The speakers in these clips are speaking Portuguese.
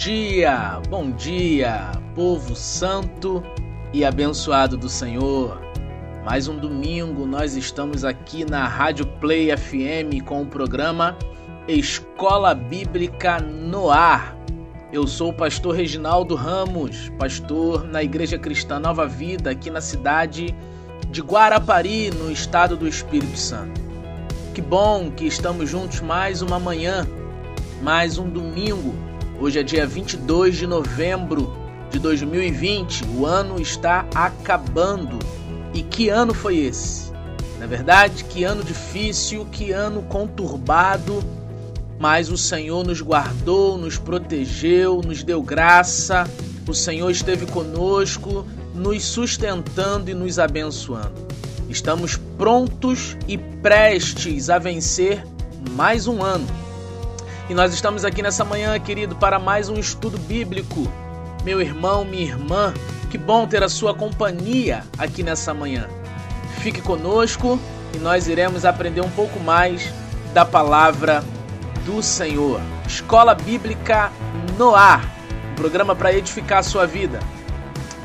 dia, bom dia, povo santo e abençoado do Senhor. Mais um domingo nós estamos aqui na Rádio Play FM com o programa Escola Bíblica no Ar. Eu sou o pastor Reginaldo Ramos, pastor na Igreja Cristã Nova Vida, aqui na cidade de Guarapari, no estado do Espírito Santo. Que bom que estamos juntos mais uma manhã, mais um domingo. Hoje é dia 22 de novembro de 2020. O ano está acabando. E que ano foi esse? Na verdade, que ano difícil, que ano conturbado mas o Senhor nos guardou, nos protegeu, nos deu graça. O Senhor esteve conosco, nos sustentando e nos abençoando. Estamos prontos e prestes a vencer mais um ano. E nós estamos aqui nessa manhã, querido, para mais um estudo bíblico. Meu irmão, minha irmã, que bom ter a sua companhia aqui nessa manhã. Fique conosco e nós iremos aprender um pouco mais da palavra do Senhor. Escola Bíblica no Ar, um programa para edificar a sua vida.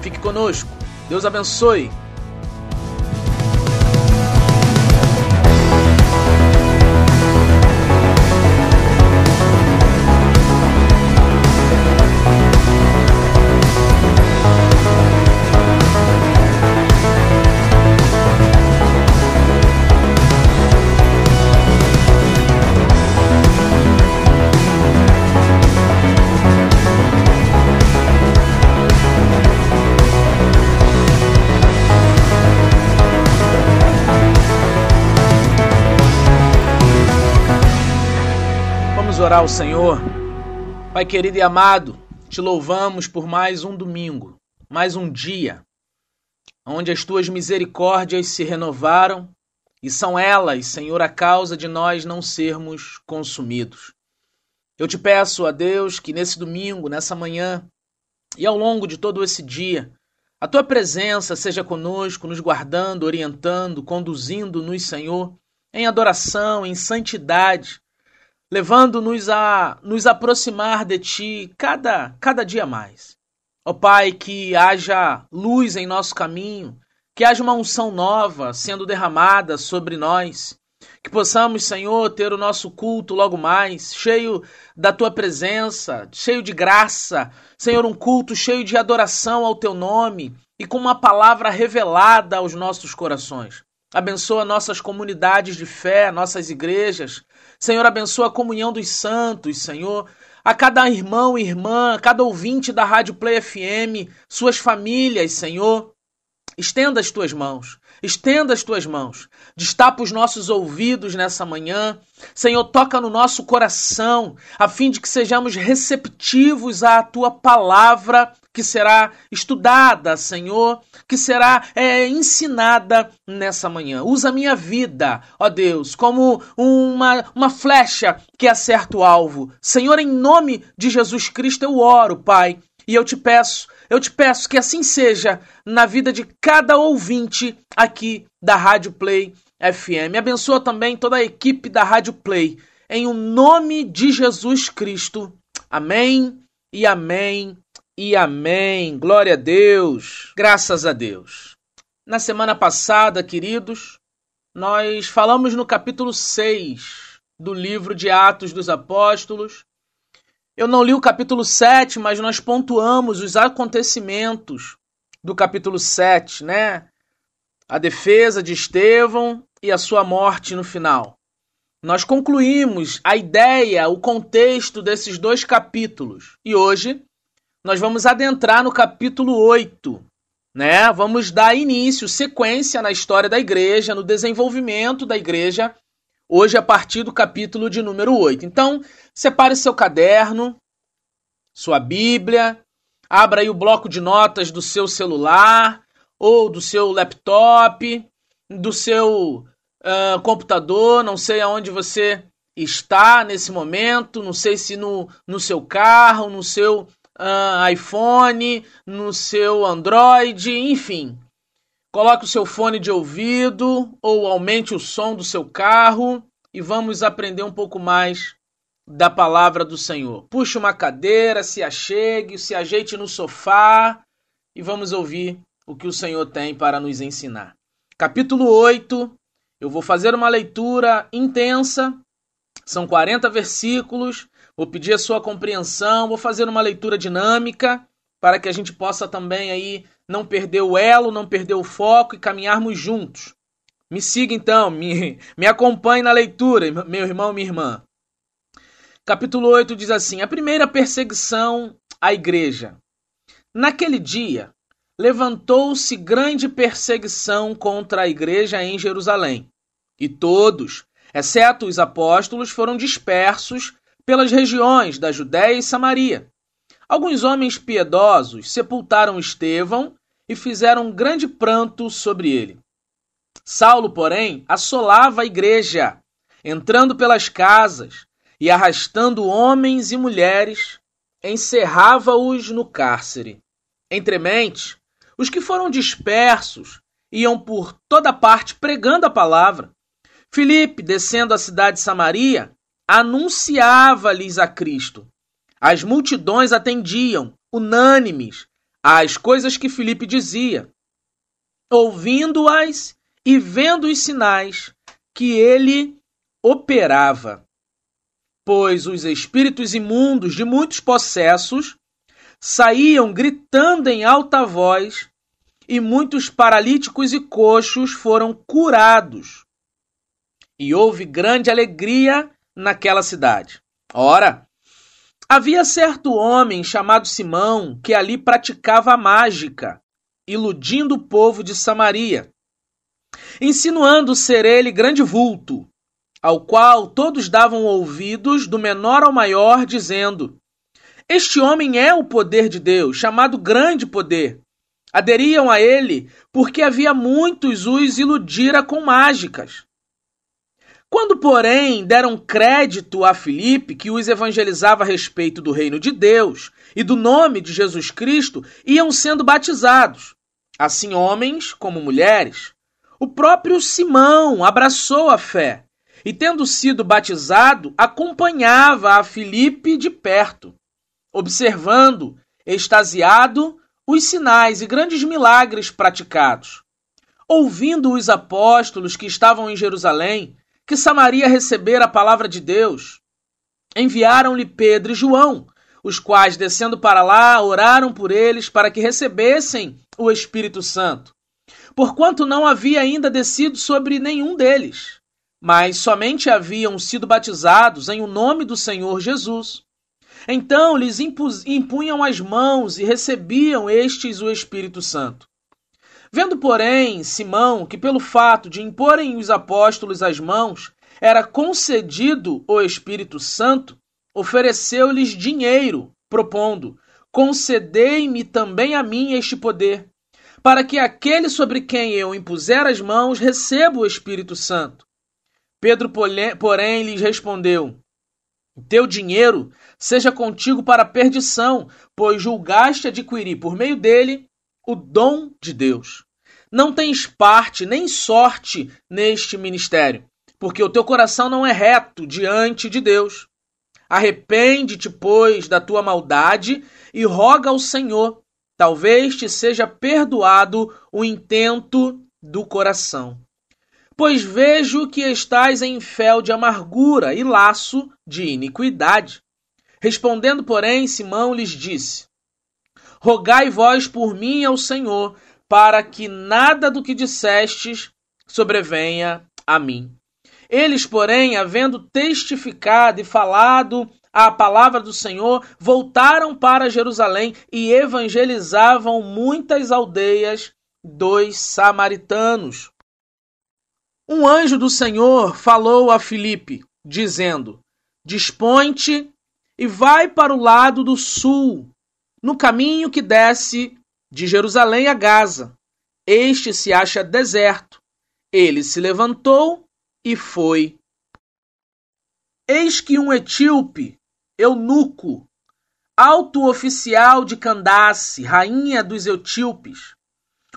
Fique conosco. Deus abençoe. Orar ao Senhor. Pai querido e amado, te louvamos por mais um domingo, mais um dia, onde as tuas misericórdias se renovaram e são elas, Senhor, a causa de nós não sermos consumidos. Eu te peço a Deus que nesse domingo, nessa manhã e ao longo de todo esse dia, a tua presença seja conosco, nos guardando, orientando, conduzindo-nos, Senhor, em adoração, em santidade levando-nos a nos aproximar de Ti cada, cada dia mais. Ó Pai, que haja luz em nosso caminho, que haja uma unção nova sendo derramada sobre nós, que possamos, Senhor, ter o nosso culto logo mais, cheio da Tua presença, cheio de graça, Senhor, um culto cheio de adoração ao Teu nome e com uma palavra revelada aos nossos corações. Abençoa nossas comunidades de fé, nossas igrejas, Senhor, abençoa a comunhão dos santos, Senhor. A cada irmão e irmã, a cada ouvinte da Rádio Play FM, suas famílias, Senhor. Estenda as tuas mãos, estenda as tuas mãos, destapa os nossos ouvidos nessa manhã. Senhor, toca no nosso coração, a fim de que sejamos receptivos à tua palavra que será estudada, Senhor, que será é, ensinada nessa manhã. Usa a minha vida, ó Deus, como uma, uma flecha que acerta o alvo. Senhor, em nome de Jesus Cristo eu oro, Pai, e eu te peço, eu te peço que assim seja na vida de cada ouvinte aqui da Rádio Play FM. Abençoa também toda a equipe da Rádio Play. Em o nome de Jesus Cristo. Amém e amém e amém. Glória a Deus. Graças a Deus. Na semana passada, queridos, nós falamos no capítulo 6 do livro de Atos dos Apóstolos. Eu não li o capítulo 7, mas nós pontuamos os acontecimentos do capítulo 7, né? A defesa de Estevão e a sua morte no final. Nós concluímos a ideia, o contexto desses dois capítulos. E hoje nós vamos adentrar no capítulo 8, né? Vamos dar início, sequência na história da igreja, no desenvolvimento da igreja, hoje a partir do capítulo de número 8. Então, separe seu caderno, sua Bíblia, abra aí o bloco de notas do seu celular ou do seu laptop, do seu uh, computador, não sei aonde você está nesse momento, não sei se no, no seu carro, no seu uh, iPhone, no seu Android, enfim. Coloque o seu fone de ouvido ou aumente o som do seu carro e vamos aprender um pouco mais da palavra do Senhor. Puxe uma cadeira, se achegue, se ajeite no sofá e vamos ouvir o que o Senhor tem para nos ensinar. Capítulo 8, eu vou fazer uma leitura intensa, são 40 versículos, vou pedir a sua compreensão, vou fazer uma leitura dinâmica para que a gente possa também aí não perder o elo, não perder o foco e caminharmos juntos. Me siga então, me, me acompanhe na leitura, meu irmão, minha irmã. Capítulo 8 diz assim: A primeira perseguição à igreja. Naquele dia, levantou-se grande perseguição contra a igreja em Jerusalém, e todos, exceto os apóstolos, foram dispersos pelas regiões da Judéia e Samaria. Alguns homens piedosos sepultaram Estevão e fizeram um grande pranto sobre ele. Saulo, porém, assolava a igreja, entrando pelas casas e arrastando homens e mulheres, encerrava-os no cárcere. Entremente, os que foram dispersos iam por toda parte pregando a palavra. Filipe, descendo a cidade de Samaria, anunciava-lhes a Cristo. As multidões atendiam, unânimes, às coisas que Filipe dizia. Ouvindo-as e vendo os sinais que ele operava. Pois os espíritos imundos de muitos possessos saíam gritando em alta voz, e muitos paralíticos e coxos foram curados. E houve grande alegria naquela cidade. Ora, havia certo homem chamado Simão que ali praticava a mágica, iludindo o povo de Samaria insinuando ser ele grande vulto, ao qual todos davam ouvidos, do menor ao maior, dizendo: Este homem é o poder de Deus, chamado grande poder. Aderiam a ele porque havia muitos os iludira com mágicas. Quando, porém, deram crédito a Filipe, que os evangelizava a respeito do reino de Deus e do nome de Jesus Cristo, iam sendo batizados, assim homens como mulheres. O próprio Simão abraçou a fé e, tendo sido batizado, acompanhava a Filipe de perto, observando, extasiado, os sinais e grandes milagres praticados. Ouvindo os apóstolos que estavam em Jerusalém, que Samaria recebera a palavra de Deus, enviaram-lhe Pedro e João, os quais, descendo para lá, oraram por eles para que recebessem o Espírito Santo porquanto não havia ainda descido sobre nenhum deles, mas somente haviam sido batizados em o nome do Senhor Jesus. Então lhes impunham as mãos e recebiam estes o Espírito Santo. Vendo, porém, Simão que, pelo fato de imporem os apóstolos as mãos, era concedido o Espírito Santo, ofereceu-lhes dinheiro, propondo: Concedei-me também a mim este poder, para que aquele sobre quem eu impuser as mãos receba o Espírito Santo. Pedro, porém, lhes respondeu: Teu dinheiro seja contigo para perdição, pois julgaste adquirir por meio dele o dom de Deus. Não tens parte nem sorte neste ministério, porque o teu coração não é reto diante de Deus. Arrepende-te, pois, da tua maldade e roga ao Senhor Talvez te seja perdoado o intento do coração. Pois vejo que estás em fel de amargura e laço de iniquidade. Respondendo, porém, Simão lhes disse: Rogai vós por mim ao Senhor, para que nada do que dissestes sobrevenha a mim. Eles, porém, havendo testificado e falado a palavra do Senhor, voltaram para Jerusalém e evangelizavam muitas aldeias dos samaritanos. Um anjo do Senhor falou a Filipe, dizendo: Dispõe-te e vai para o lado do sul, no caminho que desce de Jerusalém a Gaza. Este se acha deserto. Ele se levantou e foi. Eis que um etíope eunuco, alto oficial de Candace, rainha dos etíopes,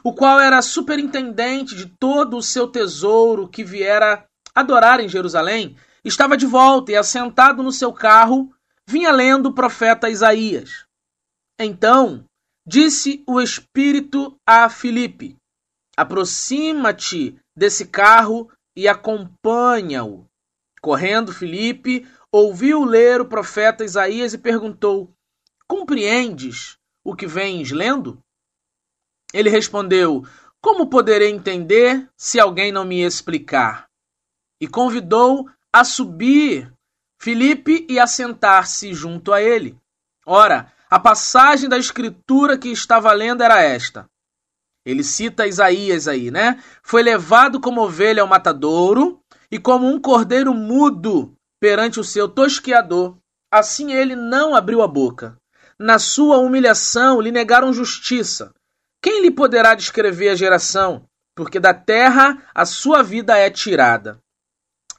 o qual era superintendente de todo o seu tesouro que viera adorar em Jerusalém, estava de volta e, assentado no seu carro, vinha lendo o profeta Isaías. Então disse o Espírito a Filipe: Aproxima-te desse carro e acompanha-o. Correndo, Filipe ouviu ler o profeta Isaías e perguntou: Compreendes o que vens lendo? Ele respondeu: Como poderei entender se alguém não me explicar? E convidou a subir Filipe e a sentar-se junto a ele. Ora, a passagem da escritura que estava lendo era esta. Ele cita Isaías aí, né? Foi levado como ovelha ao matadouro e como um cordeiro mudo perante o seu tosqueador. Assim ele não abriu a boca. Na sua humilhação lhe negaram justiça. Quem lhe poderá descrever a geração? Porque da terra a sua vida é tirada.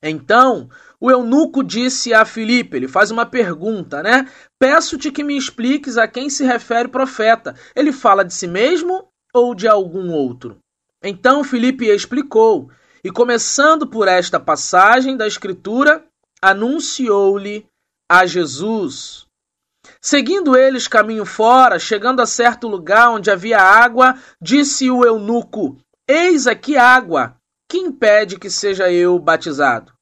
Então o eunuco disse a Filipe, ele faz uma pergunta, né? Peço-te que me expliques a quem se refere o profeta. Ele fala de si mesmo ou de algum outro? Então Filipe explicou, e começando por esta passagem da Escritura, anunciou-lhe a Jesus. Seguindo eles caminho fora, chegando a certo lugar onde havia água, disse o eunuco: Eis aqui água, que impede que seja eu batizado?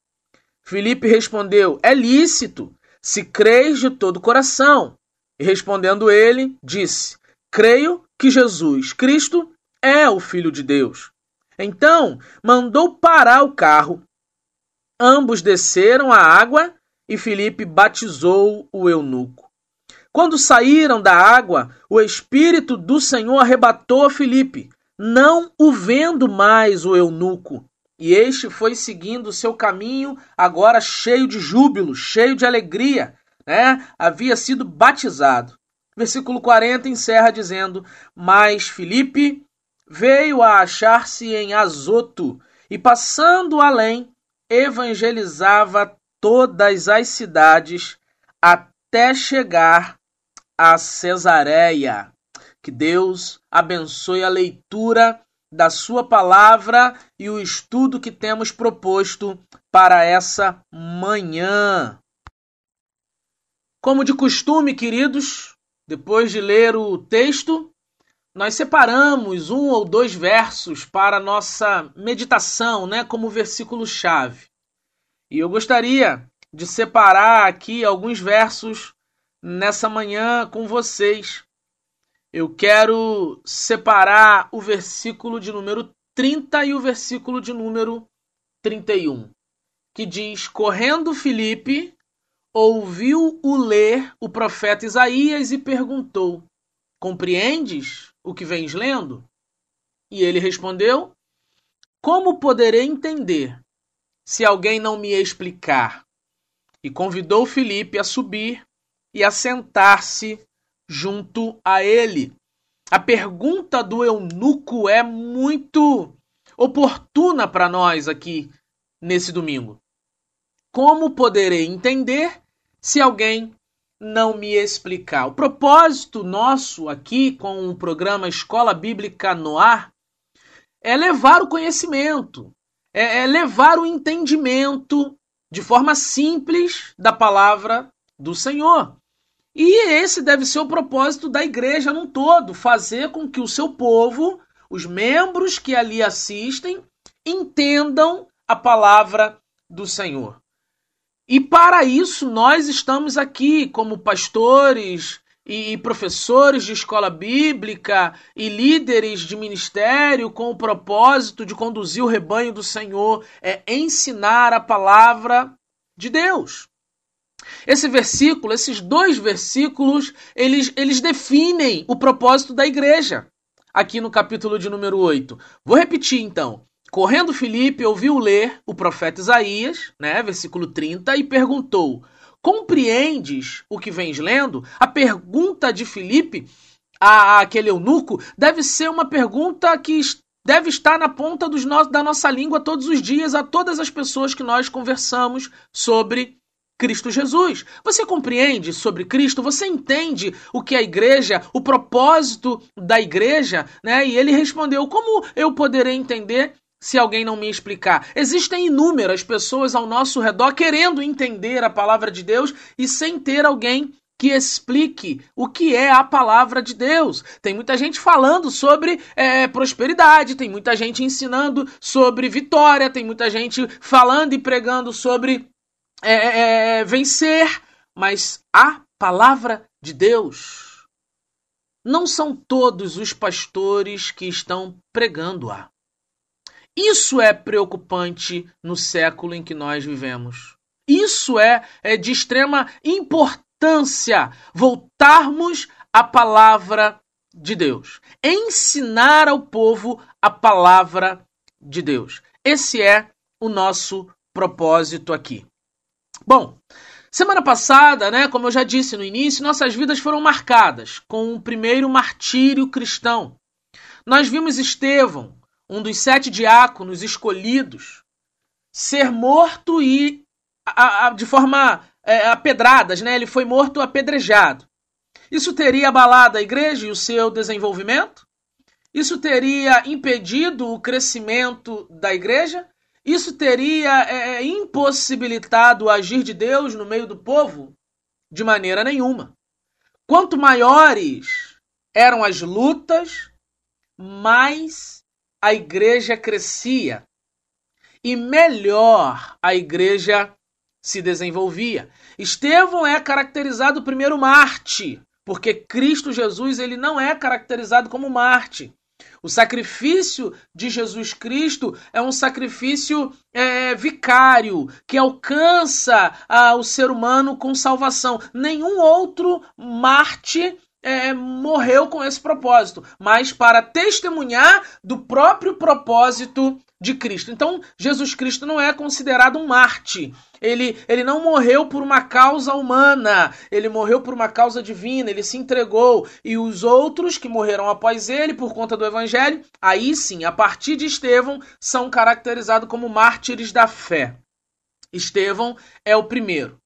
Filipe respondeu: É lícito, se creis de todo o coração. E respondendo ele, disse: Creio que Jesus Cristo é o Filho de Deus. Então mandou parar o carro. Ambos desceram a água e Filipe batizou o eunuco. Quando saíram da água, o Espírito do Senhor arrebatou a Filipe, não o vendo mais o eunuco, e este foi seguindo seu caminho, agora cheio de júbilo, cheio de alegria, né? Havia sido batizado. Versículo 40 encerra dizendo: Mas Filipe veio a achar-se em Azoto e, passando além, evangelizava todas as cidades até chegar a Cesareia. Que Deus abençoe a leitura da Sua palavra e o estudo que temos proposto para essa manhã. Como de costume, queridos, depois de ler o texto, nós separamos um ou dois versos para nossa meditação, né, como versículo-chave. E eu gostaria de separar aqui alguns versos nessa manhã com vocês eu quero separar o versículo de número 30 e o versículo de número 31, que diz: Correndo Filipe, ouviu-o ler o profeta Isaías e perguntou: Compreendes o que vens lendo? E ele respondeu: Como poderei entender se alguém não me explicar? E convidou Filipe a subir e a sentar-se junto a ele. A pergunta do eunuco é muito oportuna para nós aqui nesse domingo. Como poderei entender se alguém não me explicar? O propósito nosso aqui com o programa Escola Bíblica no Ar é levar o conhecimento, é, é levar o entendimento de forma simples da palavra do Senhor. E esse deve ser o propósito da igreja num todo, fazer com que o seu povo, os membros que ali assistem, entendam a palavra do Senhor. E para isso nós estamos aqui como pastores e professores de escola bíblica e líderes de ministério com o propósito de conduzir o rebanho do Senhor, é ensinar a palavra de Deus. Esse versículo, esses dois versículos, eles, eles definem o propósito da igreja, aqui no capítulo de número 8. Vou repetir então. Correndo Filipe ouviu ler o profeta Isaías, né, versículo 30, e perguntou: Compreendes o que vens lendo? A pergunta de Filipe a aquele eunuco deve ser uma pergunta que deve estar na ponta no da nossa língua todos os dias a todas as pessoas que nós conversamos sobre Cristo Jesus. Você compreende sobre Cristo? Você entende o que é a igreja, o propósito da igreja? Né? E ele respondeu: Como eu poderei entender se alguém não me explicar. Existem inúmeras pessoas ao nosso redor querendo entender a palavra de Deus e sem ter alguém que explique o que é a palavra de Deus. Tem muita gente falando sobre é, prosperidade, tem muita gente ensinando sobre vitória, tem muita gente falando e pregando sobre é, é, é vencer, mas a palavra de Deus. Não são todos os pastores que estão pregando-a. Isso é preocupante no século em que nós vivemos. Isso é, é de extrema importância voltarmos à palavra de Deus. Ensinar ao povo a palavra de Deus. Esse é o nosso propósito aqui. Bom, semana passada, né, como eu já disse no início, nossas vidas foram marcadas com o primeiro martírio cristão. Nós vimos Estevão, um dos sete diáconos escolhidos, ser morto e a, a, de forma é, né? Ele foi morto apedrejado. Isso teria abalado a igreja e o seu desenvolvimento? Isso teria impedido o crescimento da igreja? Isso teria é, é impossibilitado o agir de Deus no meio do povo? De maneira nenhuma. Quanto maiores eram as lutas, mais a igreja crescia e melhor a igreja se desenvolvia. Estevão é caracterizado primeiro Marte, porque Cristo Jesus ele não é caracterizado como Marte. O sacrifício de Jesus Cristo é um sacrifício é, vicário que alcança ah, o ser humano com salvação. Nenhum outro Marte é, morreu com esse propósito, mas para testemunhar do próprio propósito de Cristo. Então, Jesus Cristo não é considerado um Marte. Ele, ele não morreu por uma causa humana, ele morreu por uma causa divina, ele se entregou. E os outros que morreram após ele, por conta do Evangelho, aí sim, a partir de Estevão, são caracterizados como mártires da fé. Estevão é o primeiro.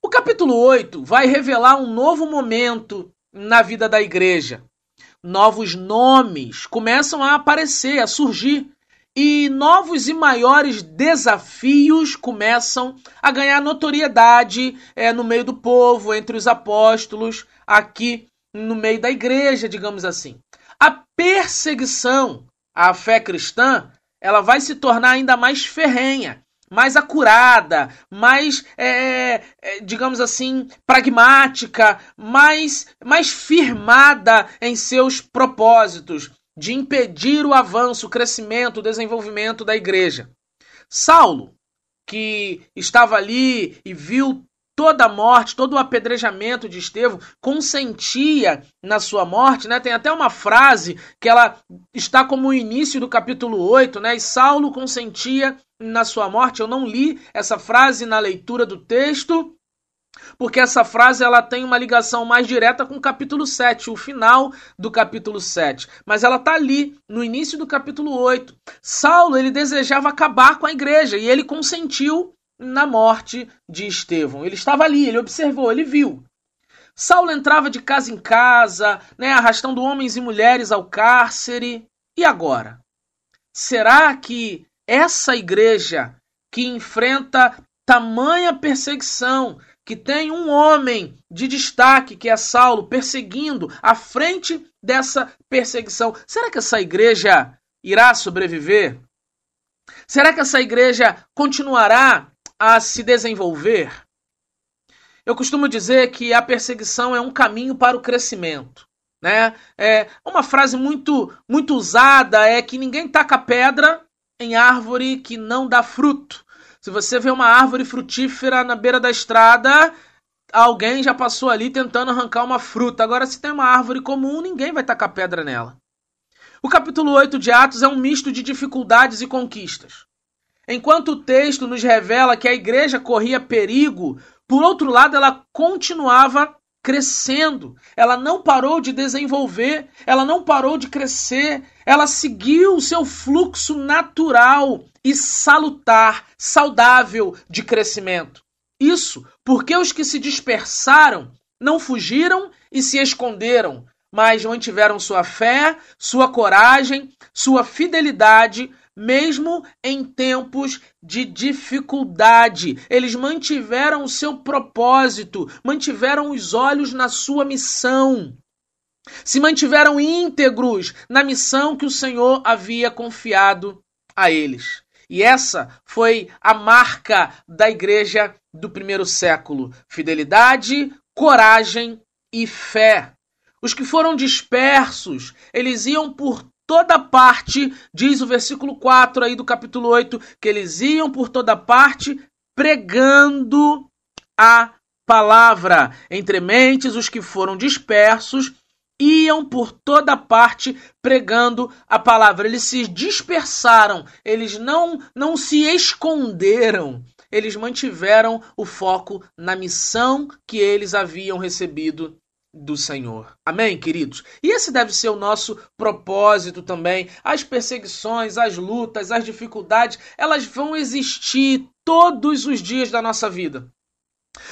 O capítulo 8 vai revelar um novo momento na vida da igreja. Novos nomes começam a aparecer, a surgir. E novos e maiores desafios começam a ganhar notoriedade é, no meio do povo, entre os apóstolos, aqui no meio da igreja, digamos assim. A perseguição à fé cristã ela vai se tornar ainda mais ferrenha mais acurada, mais, é, é, digamos assim, pragmática, mais, mais firmada em seus propósitos de impedir o avanço, o crescimento, o desenvolvimento da igreja. Saulo, que estava ali e viu toda a morte, todo o apedrejamento de Estevão, consentia na sua morte, né? Tem até uma frase que ela está como o início do capítulo 8, né? E Saulo consentia na sua morte. Eu não li essa frase na leitura do texto, porque essa frase ela tem uma ligação mais direta com o capítulo 7, o final do capítulo 7. Mas ela está ali, no início do capítulo 8. Saulo, ele desejava acabar com a igreja e ele consentiu na morte de Estevão. Ele estava ali, ele observou, ele viu. Saulo entrava de casa em casa, né, arrastando homens e mulheres ao cárcere. E agora? Será que essa igreja que enfrenta tamanha perseguição, que tem um homem de destaque, que é Saulo, perseguindo à frente dessa perseguição, será que essa igreja irá sobreviver? Será que essa igreja continuará a se desenvolver, eu costumo dizer que a perseguição é um caminho para o crescimento. Né? É uma frase muito muito usada é que ninguém taca pedra em árvore que não dá fruto. Se você vê uma árvore frutífera na beira da estrada, alguém já passou ali tentando arrancar uma fruta. Agora, se tem uma árvore comum, ninguém vai tacar pedra nela. O capítulo 8 de Atos é um misto de dificuldades e conquistas. Enquanto o texto nos revela que a igreja corria perigo, por outro lado, ela continuava crescendo, ela não parou de desenvolver, ela não parou de crescer, ela seguiu o seu fluxo natural e salutar, saudável de crescimento. Isso porque os que se dispersaram não fugiram e se esconderam, mas mantiveram sua fé, sua coragem, sua fidelidade mesmo em tempos de dificuldade. Eles mantiveram o seu propósito, mantiveram os olhos na sua missão. Se mantiveram íntegros na missão que o Senhor havia confiado a eles. E essa foi a marca da igreja do primeiro século: fidelidade, coragem e fé. Os que foram dispersos, eles iam por toda parte, diz o versículo 4 aí do capítulo 8, que eles iam por toda parte pregando a palavra. Entre mentes, os que foram dispersos iam por toda parte pregando a palavra. Eles se dispersaram, eles não não se esconderam. Eles mantiveram o foco na missão que eles haviam recebido do Senhor. Amém, queridos? E esse deve ser o nosso propósito também. As perseguições, as lutas, as dificuldades, elas vão existir todos os dias da nossa vida.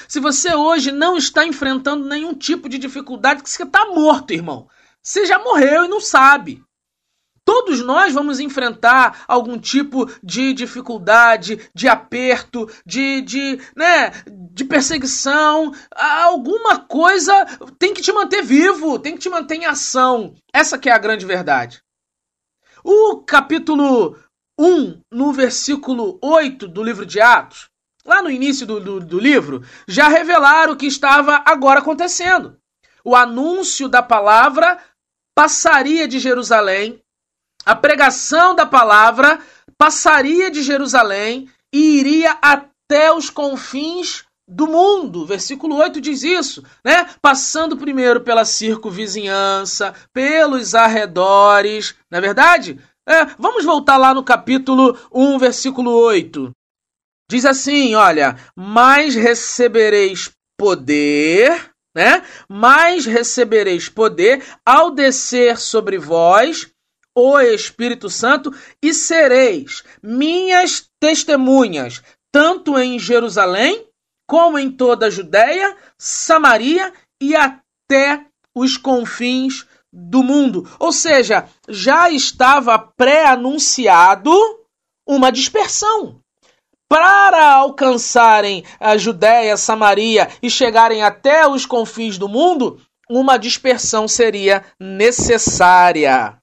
Se você hoje não está enfrentando nenhum tipo de dificuldade, que você está morto, irmão. Você já morreu e não sabe. Todos nós vamos enfrentar algum tipo de dificuldade, de aperto, de, de, né, de perseguição. Alguma coisa tem que te manter vivo, tem que te manter em ação. Essa que é a grande verdade. O capítulo 1, no versículo 8 do livro de Atos, lá no início do, do, do livro, já revelaram o que estava agora acontecendo. O anúncio da palavra passaria de Jerusalém a pregação da palavra passaria de Jerusalém e iria até os confins do mundo. Versículo 8 diz isso, né? Passando primeiro pela circunvizinhança, pelos arredores, não é verdade? É, vamos voltar lá no capítulo 1, versículo 8. Diz assim, olha, mas recebereis poder, né? Mas recebereis poder ao descer sobre vós o Espírito Santo e sereis minhas testemunhas, tanto em Jerusalém, como em toda a Judéia, Samaria e até os confins do mundo. Ou seja, já estava pré-anunciado uma dispersão. Para alcançarem a Judéia, Samaria e chegarem até os confins do mundo, uma dispersão seria necessária.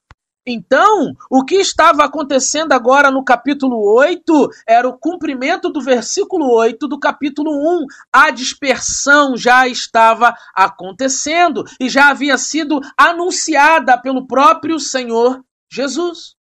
Então, o que estava acontecendo agora no capítulo 8 era o cumprimento do versículo 8 do capítulo 1. A dispersão já estava acontecendo e já havia sido anunciada pelo próprio Senhor Jesus.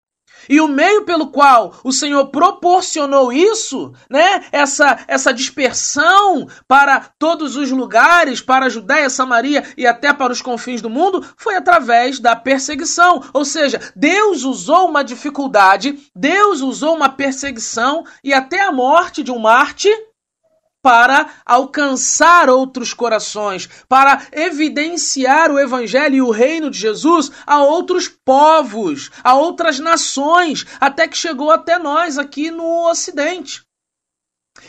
E o meio pelo qual o Senhor proporcionou isso, né, essa, essa dispersão para todos os lugares, para a Judéia, Samaria e até para os confins do mundo, foi através da perseguição. Ou seja, Deus usou uma dificuldade, Deus usou uma perseguição e até a morte de um mártir para alcançar outros corações, para evidenciar o evangelho e o reino de Jesus a outros povos, a outras nações, até que chegou até nós aqui no Ocidente.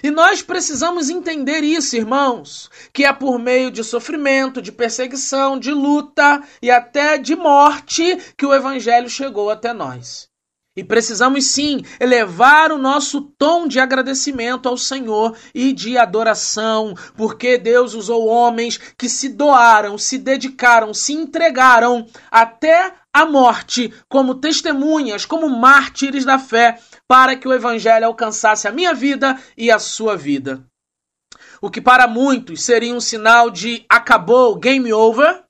E nós precisamos entender isso, irmãos, que é por meio de sofrimento, de perseguição, de luta e até de morte que o evangelho chegou até nós. E precisamos sim elevar o nosso tom de agradecimento ao Senhor e de adoração, porque Deus usou homens que se doaram, se dedicaram, se entregaram até a morte como testemunhas, como mártires da fé, para que o Evangelho alcançasse a minha vida e a sua vida. O que para muitos seria um sinal de acabou, game over,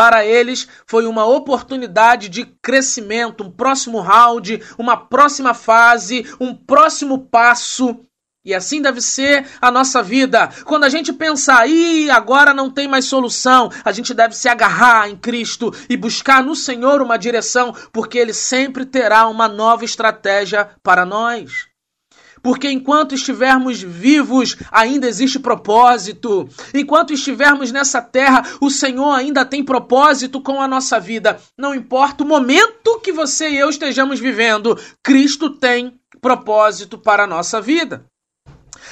para eles foi uma oportunidade de crescimento, um próximo round, uma próxima fase, um próximo passo. E assim deve ser a nossa vida. Quando a gente pensar, ih, agora não tem mais solução, a gente deve se agarrar em Cristo e buscar no Senhor uma direção, porque Ele sempre terá uma nova estratégia para nós. Porque enquanto estivermos vivos, ainda existe propósito. Enquanto estivermos nessa terra, o Senhor ainda tem propósito com a nossa vida. Não importa o momento que você e eu estejamos vivendo, Cristo tem propósito para a nossa vida.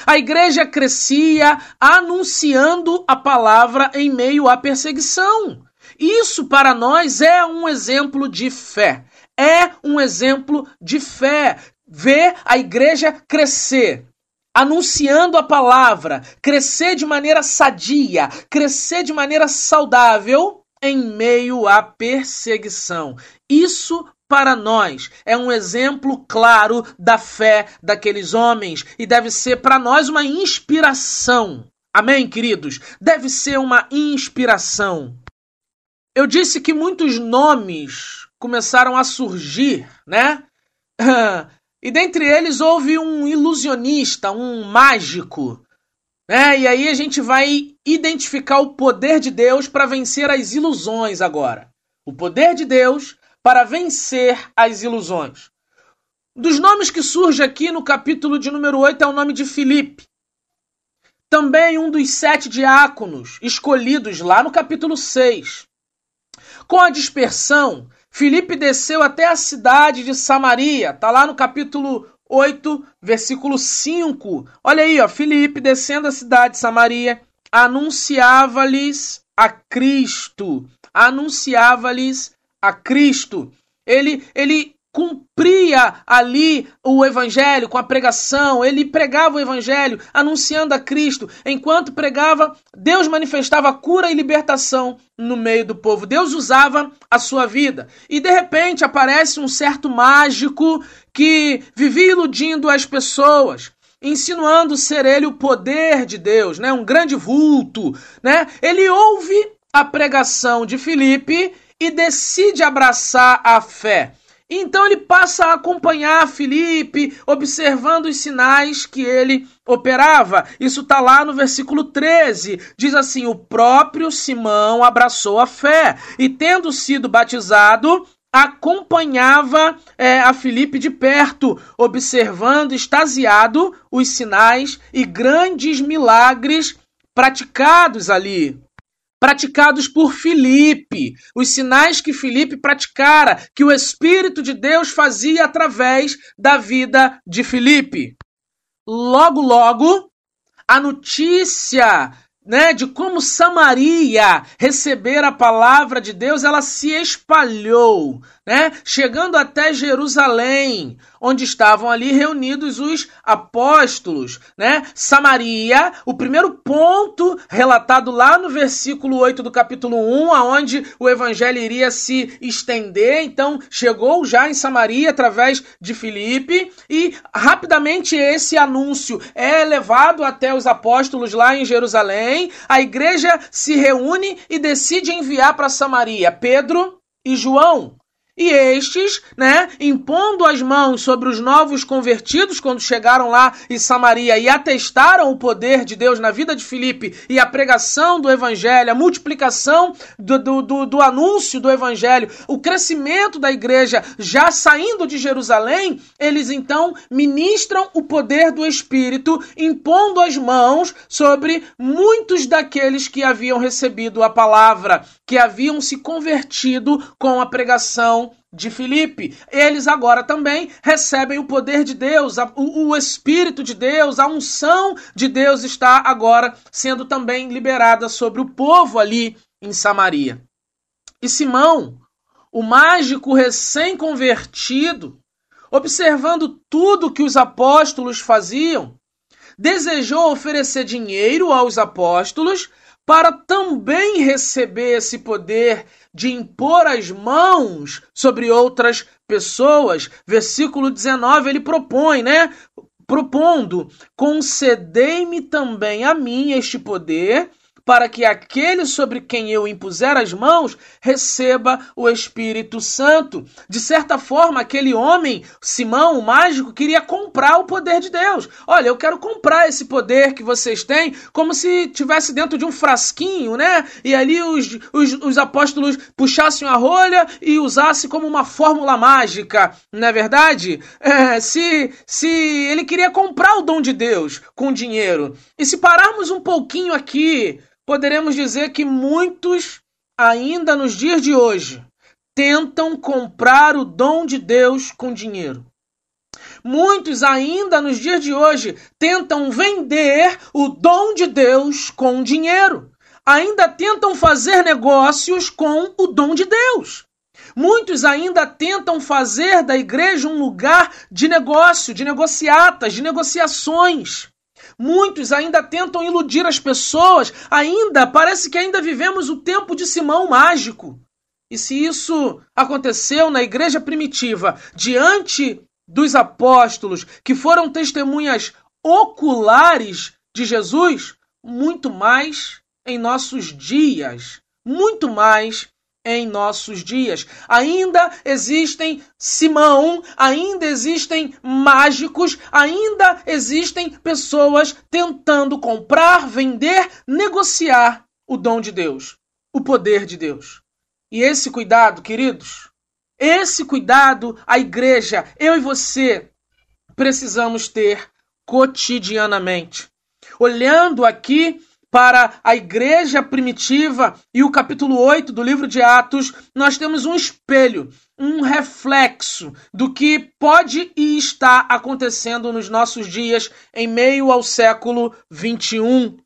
A igreja crescia anunciando a palavra em meio à perseguição. Isso para nós é um exemplo de fé. É um exemplo de fé ver a igreja crescer, anunciando a palavra, crescer de maneira sadia, crescer de maneira saudável em meio à perseguição. Isso para nós é um exemplo claro da fé daqueles homens e deve ser para nós uma inspiração. Amém, queridos? Deve ser uma inspiração. Eu disse que muitos nomes começaram a surgir, né? E dentre eles houve um ilusionista, um mágico. Né? E aí a gente vai identificar o poder de Deus para vencer as ilusões agora. O poder de Deus para vencer as ilusões. Dos nomes que surge aqui no capítulo de número 8 é o nome de Filipe. Também um dos sete diáconos escolhidos lá no capítulo 6. Com a dispersão, Filipe desceu até a cidade de Samaria, tá lá no capítulo 8, versículo 5. Olha aí, ó, Filipe descendo a cidade de Samaria, anunciava-lhes a Cristo, anunciava-lhes a Cristo. Ele ele cumpria ali o evangelho com a pregação, ele pregava o evangelho anunciando a Cristo. Enquanto pregava, Deus manifestava cura e libertação no meio do povo. Deus usava a sua vida. E de repente aparece um certo mágico que vivia iludindo as pessoas insinuando ser ele o poder de Deus, né? Um grande vulto, né? Ele ouve a pregação de Filipe e decide abraçar a fé. Então ele passa a acompanhar Felipe, observando os sinais que ele operava. Isso está lá no versículo 13. Diz assim: O próprio Simão abraçou a fé e, tendo sido batizado, acompanhava é, a Felipe de perto, observando, extasiado, os sinais e grandes milagres praticados ali praticados por Filipe, os sinais que Filipe praticara, que o Espírito de Deus fazia através da vida de Filipe. Logo, logo, a notícia né, de como Samaria receber a palavra de Deus, ela se espalhou, né, chegando até Jerusalém, onde estavam ali reunidos os apóstolos, né? Samaria, o primeiro ponto relatado lá no versículo 8 do capítulo 1, aonde o evangelho iria se estender, então chegou já em Samaria através de Filipe e rapidamente esse anúncio é levado até os apóstolos lá em Jerusalém. A igreja se reúne e decide enviar para Samaria Pedro e João. E estes, né, impondo as mãos sobre os novos convertidos quando chegaram lá em Samaria e atestaram o poder de Deus na vida de Filipe e a pregação do evangelho, a multiplicação do, do, do, do anúncio do evangelho, o crescimento da igreja já saindo de Jerusalém, eles então ministram o poder do Espírito, impondo as mãos sobre muitos daqueles que haviam recebido a palavra, que haviam se convertido com a pregação de Filipe. Eles agora também recebem o poder de Deus, o, o Espírito de Deus, a unção de Deus está agora sendo também liberada sobre o povo ali em Samaria. E Simão, o mágico recém-convertido, observando tudo que os apóstolos faziam, desejou oferecer dinheiro aos apóstolos para também receber esse poder de impor as mãos sobre outras pessoas. Versículo 19, ele propõe, né? Propondo: concedei-me também a mim este poder para que aquele sobre quem eu impuser as mãos receba o Espírito Santo. De certa forma, aquele homem, Simão, o mágico, queria comprar o poder de Deus. Olha, eu quero comprar esse poder que vocês têm, como se tivesse dentro de um frasquinho, né? E ali os, os, os apóstolos puxassem a rolha e usassem como uma fórmula mágica, não é verdade? É, se, se ele queria comprar o dom de Deus com dinheiro. E se pararmos um pouquinho aqui poderemos dizer que muitos, ainda nos dias de hoje, tentam comprar o dom de Deus com dinheiro. Muitos ainda nos dias de hoje tentam vender o dom de Deus com dinheiro. Ainda tentam fazer negócios com o dom de Deus. Muitos ainda tentam fazer da igreja um lugar de negócio, de negociatas, de negociações. Muitos ainda tentam iludir as pessoas, ainda parece que ainda vivemos o tempo de Simão mágico. E se isso aconteceu na igreja primitiva, diante dos apóstolos, que foram testemunhas oculares de Jesus, muito mais em nossos dias, muito mais em nossos dias. Ainda existem Simão, ainda existem mágicos, ainda existem pessoas tentando comprar, vender, negociar o dom de Deus, o poder de Deus. E esse cuidado, queridos, esse cuidado a igreja, eu e você, precisamos ter cotidianamente. Olhando aqui para a igreja primitiva e o capítulo 8 do livro de Atos, nós temos um espelho, um reflexo do que pode e está acontecendo nos nossos dias em meio ao século 21.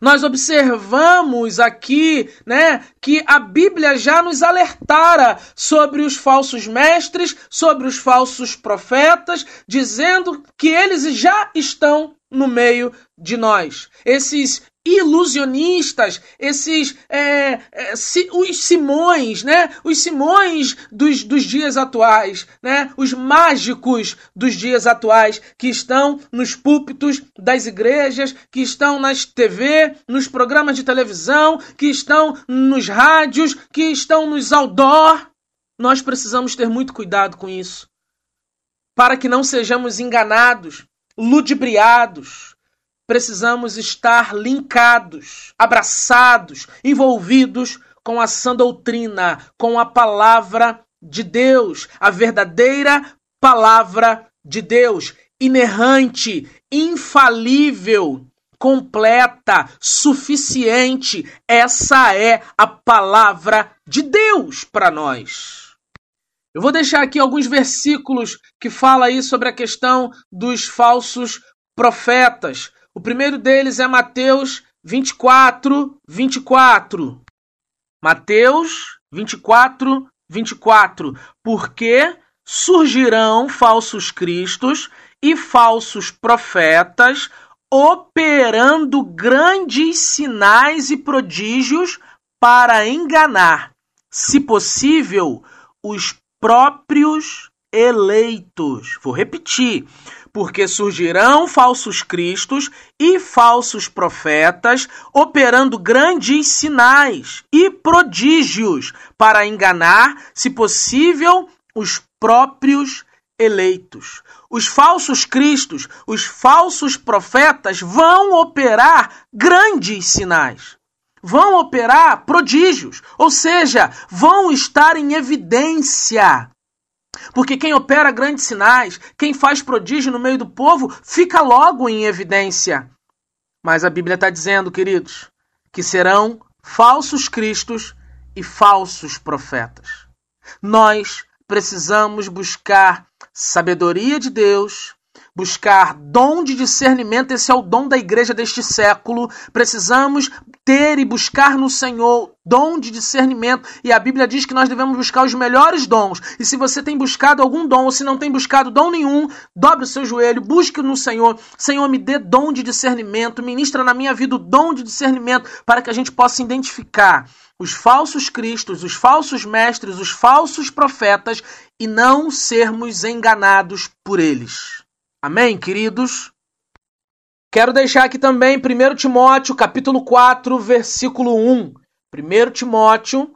Nós observamos aqui, né, que a Bíblia já nos alertara sobre os falsos mestres, sobre os falsos profetas, dizendo que eles já estão no meio de nós. Esses ilusionistas, esses é, é, os Simões, né? Os Simões dos, dos dias atuais, né? Os mágicos dos dias atuais que estão nos púlpitos das igrejas, que estão nas TV, nos programas de televisão, que estão nos rádios, que estão nos outdoor. Nós precisamos ter muito cuidado com isso, para que não sejamos enganados, ludibriados precisamos estar linkados, abraçados, envolvidos com a sã doutrina, com a palavra de Deus, a verdadeira palavra de Deus, inerrante, infalível, completa, suficiente. Essa é a palavra de Deus para nós. Eu vou deixar aqui alguns versículos que falam aí sobre a questão dos falsos profetas, o primeiro deles é Mateus 24, 24. Mateus 24, 24. Porque surgirão falsos cristos e falsos profetas, operando grandes sinais e prodígios para enganar, se possível, os próprios eleitos. Vou repetir porque surgirão falsos cristos e falsos profetas, operando grandes sinais e prodígios para enganar, se possível, os próprios eleitos. Os falsos cristos, os falsos profetas vão operar grandes sinais. Vão operar prodígios, ou seja, vão estar em evidência porque quem opera grandes sinais, quem faz prodígio no meio do povo, fica logo em evidência. Mas a Bíblia está dizendo, queridos, que serão falsos cristos e falsos profetas. Nós precisamos buscar sabedoria de Deus, buscar dom de discernimento, esse é o dom da igreja deste século. Precisamos ter e buscar no Senhor dom de discernimento, e a Bíblia diz que nós devemos buscar os melhores dons. E se você tem buscado algum dom, ou se não tem buscado dom nenhum, dobre o seu joelho, busque no Senhor. Senhor, me dê dom de discernimento, ministra na minha vida o dom de discernimento, para que a gente possa identificar os falsos cristos, os falsos mestres, os falsos profetas e não sermos enganados por eles. Amém, queridos? Quero deixar aqui também 1 Timóteo, capítulo 4, versículo 1. 1 Timóteo,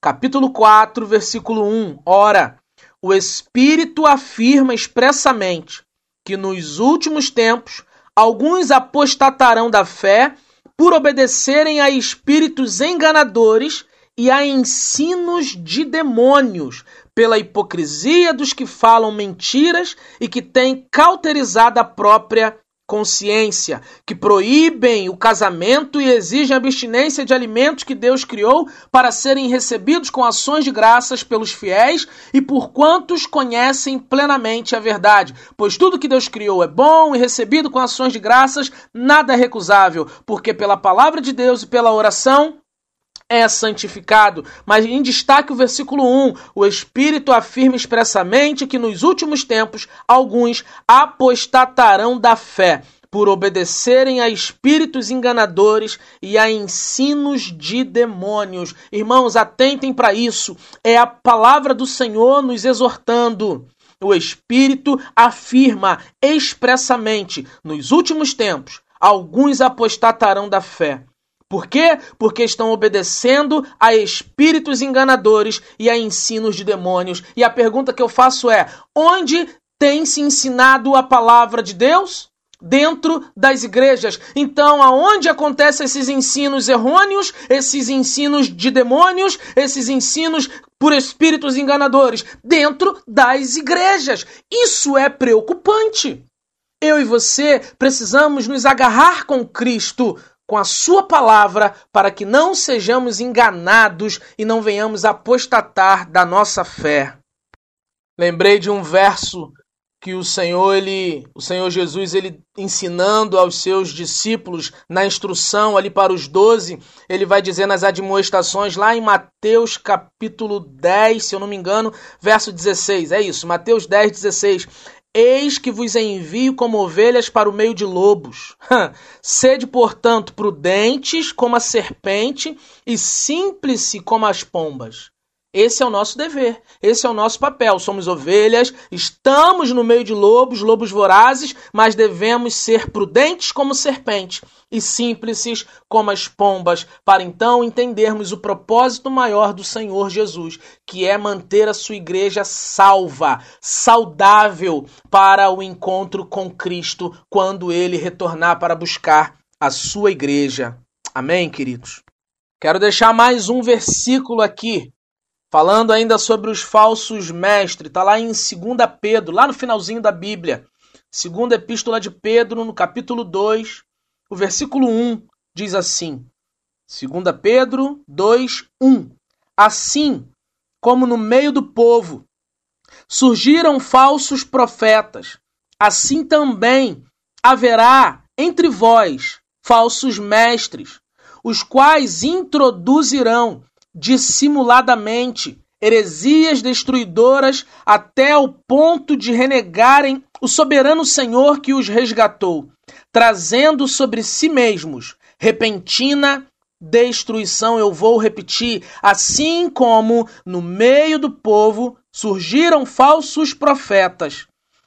capítulo 4, versículo 1. Ora, o Espírito afirma expressamente que nos últimos tempos alguns apostatarão da fé por obedecerem a espíritos enganadores e a ensinos de demônios, pela hipocrisia dos que falam mentiras e que têm cauterizado a própria consciência, que proíbem o casamento e exigem abstinência de alimentos que Deus criou para serem recebidos com ações de graças pelos fiéis e por quantos conhecem plenamente a verdade. Pois tudo que Deus criou é bom e recebido com ações de graças, nada é recusável, porque pela palavra de Deus e pela oração é santificado. Mas em destaque o versículo 1, o Espírito afirma expressamente que nos últimos tempos alguns apostatarão da fé por obedecerem a espíritos enganadores e a ensinos de demônios. Irmãos, atentem para isso. É a palavra do Senhor nos exortando. O Espírito afirma expressamente: nos últimos tempos, alguns apostatarão da fé. Por quê? Porque estão obedecendo a espíritos enganadores e a ensinos de demônios. E a pergunta que eu faço é: onde tem se ensinado a palavra de Deus? dentro das igrejas. Então, aonde acontecem esses ensinos errôneos, esses ensinos de demônios, esses ensinos por espíritos enganadores? Dentro das igrejas. Isso é preocupante. Eu e você precisamos nos agarrar com Cristo, com a Sua palavra, para que não sejamos enganados e não venhamos apostatar da nossa fé. Lembrei de um verso que o Senhor ele, o Senhor Jesus ele ensinando aos seus discípulos na instrução ali para os doze, ele vai dizer nas admoestações lá em Mateus capítulo 10, se eu não me engano, verso 16. É isso, Mateus 10, 16. Eis que vos envio como ovelhas para o meio de lobos. Sede, portanto, prudentes como a serpente e simples como as pombas. Esse é o nosso dever, esse é o nosso papel. Somos ovelhas, estamos no meio de lobos, lobos vorazes, mas devemos ser prudentes como serpente e simples como as pombas, para então entendermos o propósito maior do Senhor Jesus, que é manter a sua igreja salva, saudável para o encontro com Cristo quando ele retornar para buscar a sua igreja. Amém, queridos? Quero deixar mais um versículo aqui Falando ainda sobre os falsos mestres, está lá em 2 Pedro, lá no finalzinho da Bíblia. Segunda Epístola de Pedro, no capítulo 2, o versículo 1 diz assim: 2 Pedro 2, 1. Assim como no meio do povo surgiram falsos profetas, assim também haverá entre vós falsos mestres, os quais introduzirão dissimuladamente, heresias destruidoras até o ponto de renegarem o soberano Senhor que os resgatou, trazendo sobre si mesmos repentina destruição. Eu vou repetir, assim como no meio do povo surgiram falsos profetas,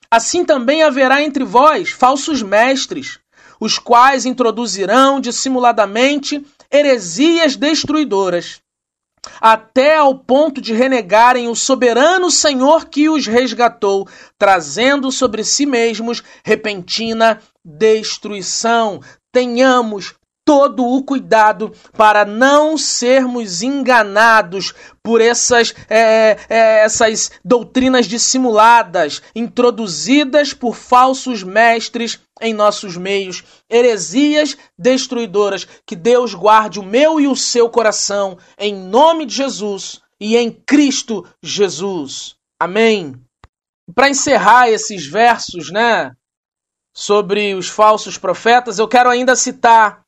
assim também haverá entre vós falsos mestres, os quais introduzirão dissimuladamente heresias destruidoras até ao ponto de renegarem o soberano Senhor que os resgatou, trazendo sobre si mesmos repentina destruição. Tenhamos todo o cuidado para não sermos enganados por essas, é, é, essas doutrinas dissimuladas, introduzidas por falsos mestres em nossos meios, heresias destruidoras. Que Deus guarde o meu e o seu coração, em nome de Jesus e em Cristo Jesus. Amém. Para encerrar esses versos, né, sobre os falsos profetas, eu quero ainda citar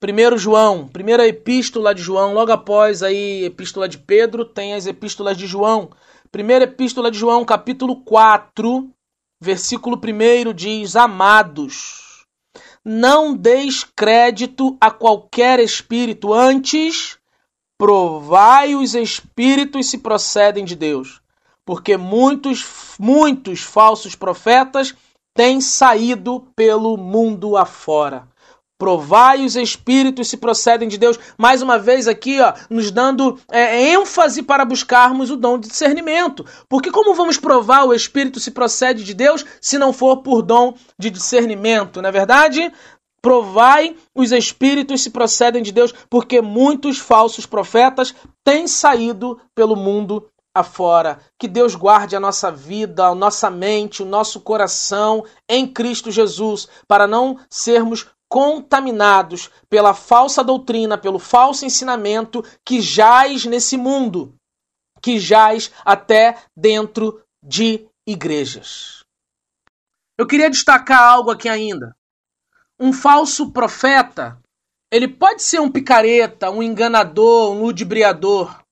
1 João, primeira epístola de João, logo após aí epístola de Pedro, tem as epístolas de João. Primeira epístola de João, capítulo 4, versículo 1 diz: Amados, não deis crédito a qualquer espírito, antes provai os espíritos se procedem de Deus, porque muitos, muitos falsos profetas têm saído pelo mundo afora. Provai os espíritos se procedem de Deus. Mais uma vez aqui, ó, nos dando é, ênfase para buscarmos o dom de discernimento. Porque como vamos provar o espírito se procede de Deus se não for por dom de discernimento, não é verdade? Provai os espíritos se procedem de Deus, porque muitos falsos profetas têm saído pelo mundo afora. Que Deus guarde a nossa vida, a nossa mente, o nosso coração em Cristo Jesus, para não sermos contaminados pela falsa doutrina, pelo falso ensinamento que jaz nesse mundo, que jaz até dentro de igrejas. Eu queria destacar algo aqui ainda. Um falso profeta, ele pode ser um picareta, um enganador, um ludibriador,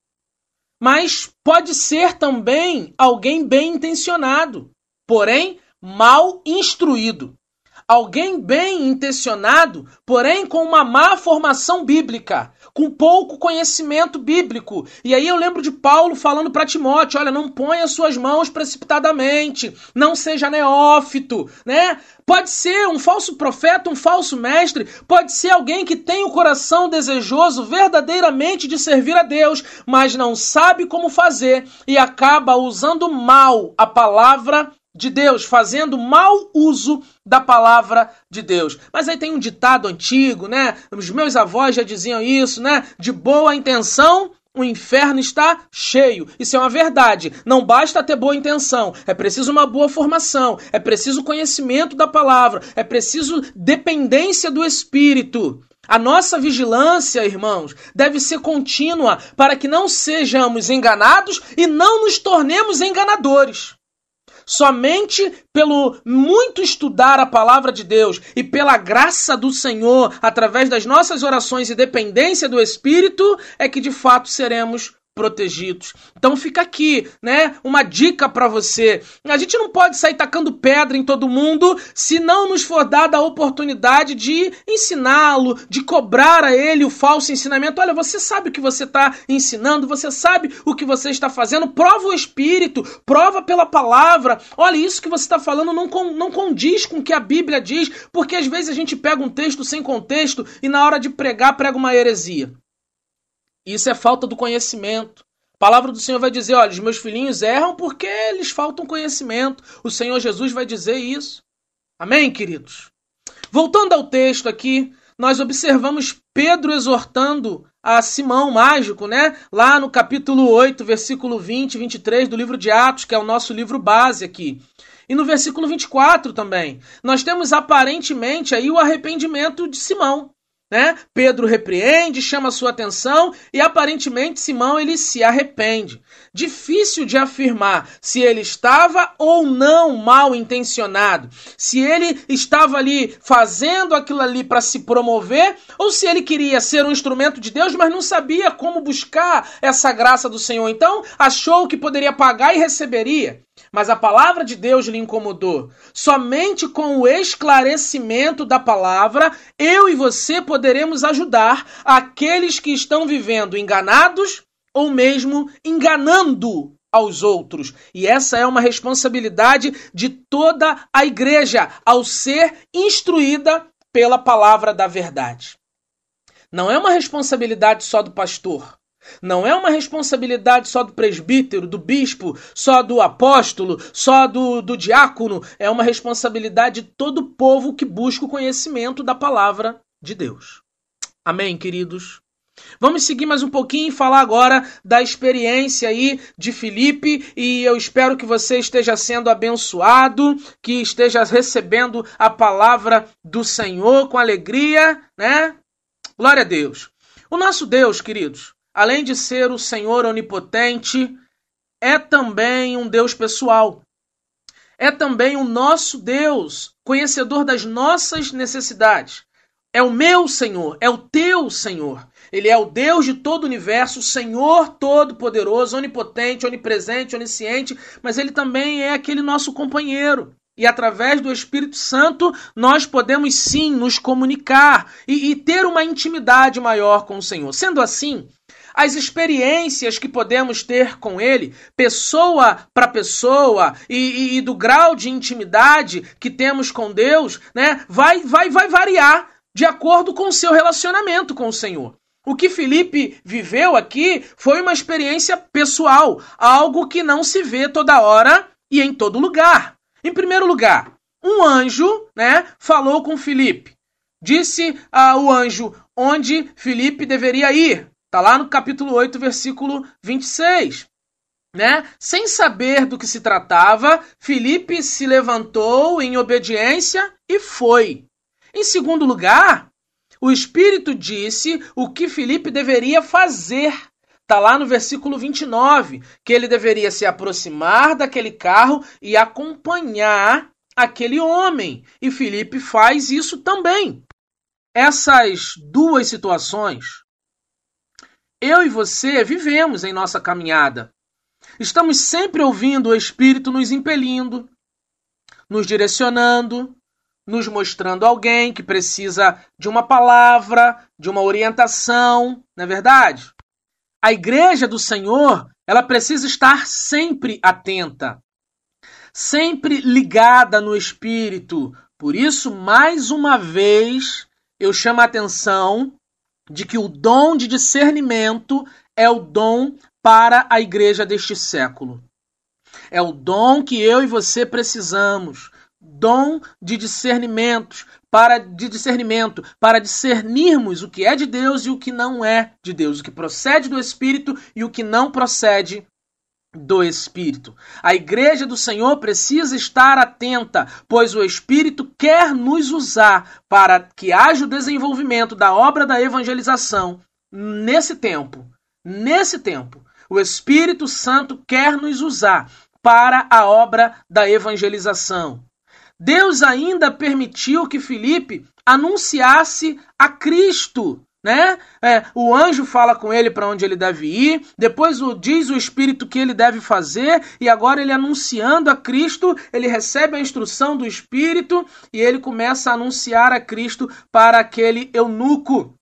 mas pode ser também alguém bem intencionado, porém mal instruído. Alguém bem intencionado, porém com uma má formação bíblica, com pouco conhecimento bíblico. E aí eu lembro de Paulo falando para Timóteo: olha, não ponha suas mãos precipitadamente, não seja neófito, né? Pode ser um falso profeta, um falso mestre, pode ser alguém que tem o coração desejoso verdadeiramente de servir a Deus, mas não sabe como fazer e acaba usando mal a palavra de Deus, fazendo mau uso da palavra de Deus. Mas aí tem um ditado antigo, né? Os meus avós já diziam isso, né? De boa intenção, o inferno está cheio. Isso é uma verdade. Não basta ter boa intenção, é preciso uma boa formação, é preciso conhecimento da palavra, é preciso dependência do Espírito. A nossa vigilância, irmãos, deve ser contínua para que não sejamos enganados e não nos tornemos enganadores. Somente pelo muito estudar a palavra de Deus e pela graça do Senhor, através das nossas orações e dependência do Espírito, é que de fato seremos protegidos. Então fica aqui, né, uma dica para você. A gente não pode sair tacando pedra em todo mundo se não nos for dada a oportunidade de ensiná-lo, de cobrar a ele o falso ensinamento. Olha, você sabe o que você está ensinando, você sabe o que você está fazendo, prova o espírito, prova pela palavra. Olha, isso que você está falando não, não condiz com o que a Bíblia diz, porque às vezes a gente pega um texto sem contexto e na hora de pregar prega uma heresia. Isso é falta do conhecimento. A palavra do Senhor vai dizer: olha, os meus filhinhos erram porque eles faltam conhecimento. O Senhor Jesus vai dizer isso. Amém, queridos? Voltando ao texto aqui, nós observamos Pedro exortando a Simão mágico, né? Lá no capítulo 8, versículo 20 e 23 do livro de Atos, que é o nosso livro base aqui. E no versículo 24 também, nós temos aparentemente aí o arrependimento de Simão. Né? Pedro repreende, chama sua atenção e aparentemente Simão ele se arrepende. Difícil de afirmar se ele estava ou não mal intencionado, se ele estava ali fazendo aquilo ali para se promover ou se ele queria ser um instrumento de Deus, mas não sabia como buscar essa graça do Senhor. Então achou que poderia pagar e receberia. Mas a palavra de Deus lhe incomodou. Somente com o esclarecimento da palavra, eu e você poderemos ajudar aqueles que estão vivendo enganados ou mesmo enganando aos outros. E essa é uma responsabilidade de toda a igreja ao ser instruída pela palavra da verdade. Não é uma responsabilidade só do pastor. Não é uma responsabilidade só do presbítero, do bispo, só do apóstolo, só do, do diácono. É uma responsabilidade de todo o povo que busca o conhecimento da palavra de Deus. Amém, queridos? Vamos seguir mais um pouquinho e falar agora da experiência aí de Felipe e eu espero que você esteja sendo abençoado, que esteja recebendo a palavra do Senhor com alegria, né? Glória a Deus. O nosso Deus, queridos, além de ser o Senhor onipotente, é também um Deus pessoal. É também o nosso Deus, conhecedor das nossas necessidades. É o meu Senhor, é o teu Senhor. Ele é o Deus de todo o universo, o Senhor todo-poderoso, onipotente, onipresente, onisciente, mas ele também é aquele nosso companheiro. E através do Espírito Santo, nós podemos sim nos comunicar e, e ter uma intimidade maior com o Senhor. Sendo assim, as experiências que podemos ter com ele, pessoa para pessoa, e, e, e, do grau de intimidade que temos com Deus, né, vai, vai, vai variar de acordo com o seu relacionamento com o Senhor. O que Felipe viveu aqui foi uma experiência pessoal, algo que não se vê toda hora e em todo lugar. Em primeiro lugar, um anjo, né, falou com Felipe. Disse ao uh, anjo onde Felipe deveria ir. Está lá no capítulo 8, versículo 26. Né? Sem saber do que se tratava, Filipe se levantou em obediência e foi. Em segundo lugar, o Espírito disse o que Filipe deveria fazer. Está lá no versículo 29, que ele deveria se aproximar daquele carro e acompanhar aquele homem. E Filipe faz isso também. essas duas situações, eu e você vivemos em nossa caminhada. Estamos sempre ouvindo o Espírito nos impelindo, nos direcionando, nos mostrando alguém que precisa de uma palavra, de uma orientação, não é verdade? A igreja do Senhor, ela precisa estar sempre atenta, sempre ligada no Espírito. Por isso, mais uma vez, eu chamo a atenção de que o dom de discernimento é o dom para a igreja deste século. É o dom que eu e você precisamos. Dom de discernimentos, para de discernimento, para discernirmos o que é de Deus e o que não é de Deus, o que procede do Espírito e o que não procede do Espírito. A igreja do Senhor precisa estar atenta, pois o Espírito quer nos usar para que haja o desenvolvimento da obra da evangelização nesse tempo. Nesse tempo, o Espírito Santo quer nos usar para a obra da evangelização. Deus ainda permitiu que Filipe anunciasse a Cristo né? É, o anjo fala com ele para onde ele deve ir, depois o, diz o Espírito que ele deve fazer, e agora ele anunciando a Cristo, ele recebe a instrução do Espírito e ele começa a anunciar a Cristo para aquele eunuco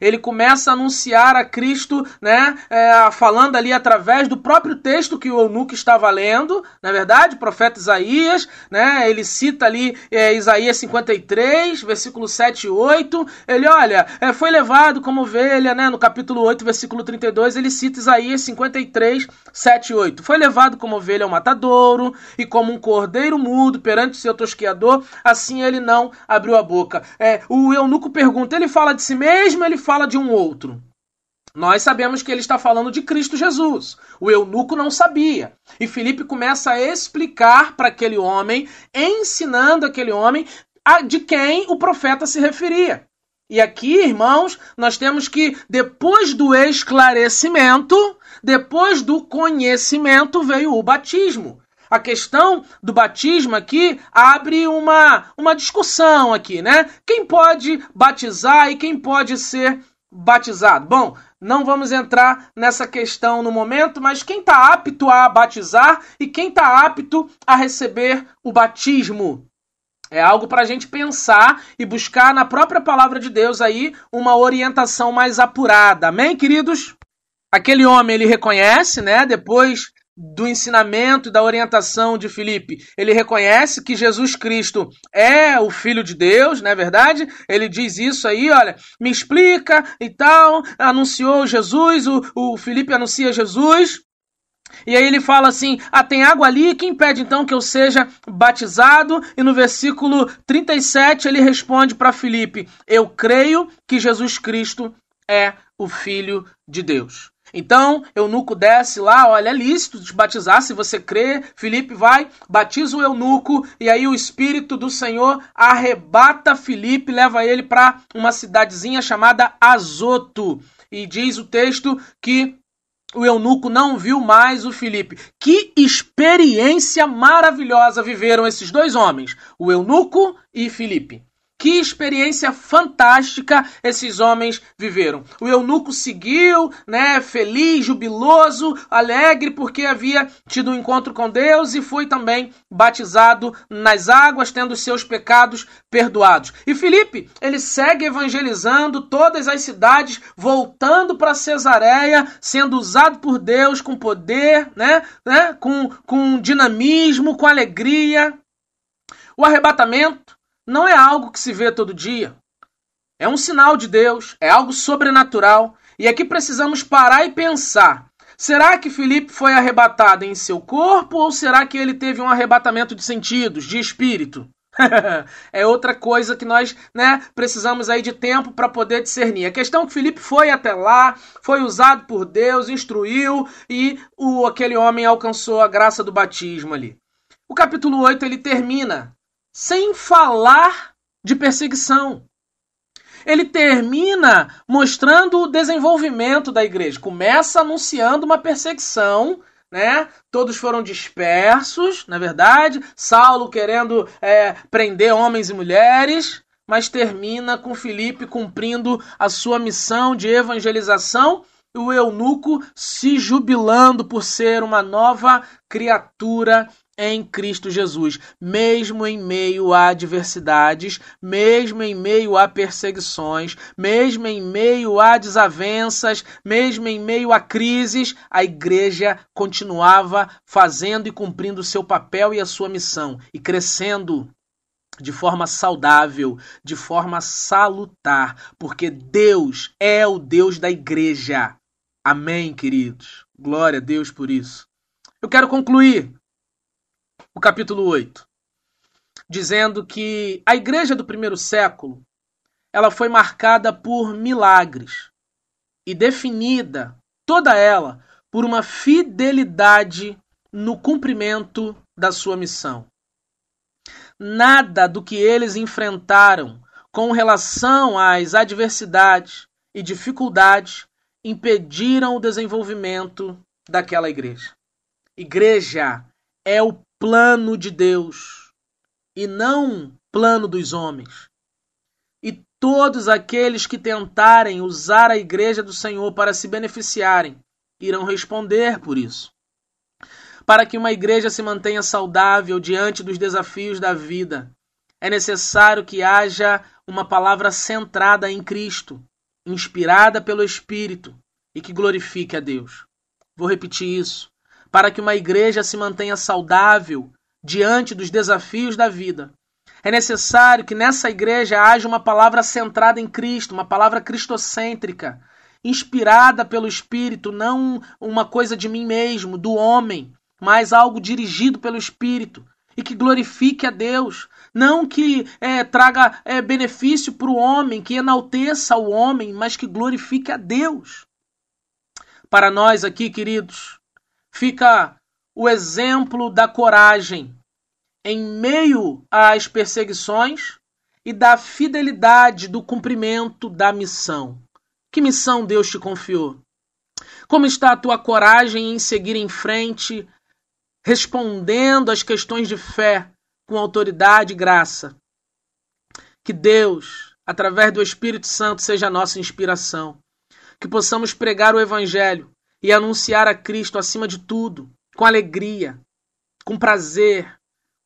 ele começa a anunciar a Cristo, né, é, falando ali através do próprio texto que o eunuco estava lendo, na é verdade, o profeta Isaías, né, ele cita ali é, Isaías 53, versículo 7 e 8, ele, olha, é, foi levado como ovelha, né, no capítulo 8, versículo 32, ele cita Isaías 53, 7 e 8, foi levado como ovelha ao matadouro, e como um cordeiro mudo perante o seu tosqueador, assim ele não abriu a boca. É, o eunuco pergunta, ele fala de si mesmo, ele fala fala de um outro? Nós sabemos que ele está falando de Cristo Jesus. O eunuco não sabia. E Felipe começa a explicar para aquele homem, ensinando aquele homem a, de quem o profeta se referia. E aqui, irmãos, nós temos que, depois do esclarecimento, depois do conhecimento, veio o batismo. A questão do batismo aqui abre uma, uma discussão aqui, né? Quem pode batizar e quem pode ser batizado? Bom, não vamos entrar nessa questão no momento, mas quem está apto a batizar e quem está apto a receber o batismo? É algo para a gente pensar e buscar na própria palavra de Deus aí uma orientação mais apurada. Amém, queridos? Aquele homem ele reconhece, né? Depois do ensinamento e da orientação de Filipe. Ele reconhece que Jesus Cristo é o Filho de Deus, não é verdade? Ele diz isso aí, olha, me explica e tal. Anunciou Jesus, o, o Filipe anuncia Jesus. E aí ele fala assim: Ah, tem água ali, que impede então que eu seja batizado? E no versículo 37 ele responde para Filipe: Eu creio que Jesus Cristo é o Filho de Deus. Então, eunuco desce lá, olha, é lícito te batizar se você crê. Felipe vai, batiza o eunuco, e aí o Espírito do Senhor arrebata Felipe, leva ele para uma cidadezinha chamada Azoto. E diz o texto que o eunuco não viu mais o Felipe. Que experiência maravilhosa viveram esses dois homens, o eunuco e Felipe. Que experiência fantástica esses homens viveram. O eunuco seguiu, né, feliz, jubiloso, alegre porque havia tido um encontro com Deus e foi também batizado nas águas, tendo seus pecados perdoados. E Felipe, ele segue evangelizando todas as cidades, voltando para Cesareia, sendo usado por Deus com poder, né, né, com, com dinamismo, com alegria. O arrebatamento não é algo que se vê todo dia. É um sinal de Deus, é algo sobrenatural. E aqui precisamos parar e pensar: será que Filipe foi arrebatado em seu corpo ou será que ele teve um arrebatamento de sentidos, de espírito? é outra coisa que nós né, precisamos aí de tempo para poder discernir. A questão é que Filipe foi até lá, foi usado por Deus, instruiu e o, aquele homem alcançou a graça do batismo ali. O capítulo 8 ele termina sem falar de perseguição. Ele termina mostrando o desenvolvimento da igreja. Começa anunciando uma perseguição, né? Todos foram dispersos, na verdade. Saulo querendo é, prender homens e mulheres. mas termina com Filipe cumprindo a sua missão de evangelização e o eunuco se jubilando por ser uma nova criatura em Cristo Jesus, mesmo em meio a adversidades, mesmo em meio a perseguições, mesmo em meio a desavenças, mesmo em meio a crises, a igreja continuava fazendo e cumprindo o seu papel e a sua missão e crescendo de forma saudável, de forma salutar, porque Deus é o Deus da igreja. Amém, queridos. Glória a Deus por isso. Eu quero concluir o capítulo 8, dizendo que a igreja do primeiro século ela foi marcada por milagres e definida toda ela por uma fidelidade no cumprimento da sua missão. Nada do que eles enfrentaram com relação às adversidades e dificuldades impediram o desenvolvimento daquela igreja. Igreja é o plano de Deus e não plano dos homens. E todos aqueles que tentarem usar a igreja do Senhor para se beneficiarem irão responder por isso. Para que uma igreja se mantenha saudável diante dos desafios da vida, é necessário que haja uma palavra centrada em Cristo, inspirada pelo Espírito e que glorifique a Deus. Vou repetir isso para que uma igreja se mantenha saudável diante dos desafios da vida. É necessário que nessa igreja haja uma palavra centrada em Cristo, uma palavra cristocêntrica, inspirada pelo Espírito, não uma coisa de mim mesmo, do homem, mas algo dirigido pelo Espírito e que glorifique a Deus, não que é, traga é, benefício para o homem, que enalteça o homem, mas que glorifique a Deus. Para nós aqui, queridos, fica o exemplo da coragem em meio às perseguições e da fidelidade do cumprimento da missão. Que missão Deus te confiou? Como está a tua coragem em seguir em frente, respondendo às questões de fé com autoridade e graça? Que Deus, através do Espírito Santo, seja a nossa inspiração. Que possamos pregar o Evangelho e anunciar a Cristo acima de tudo, com alegria, com prazer,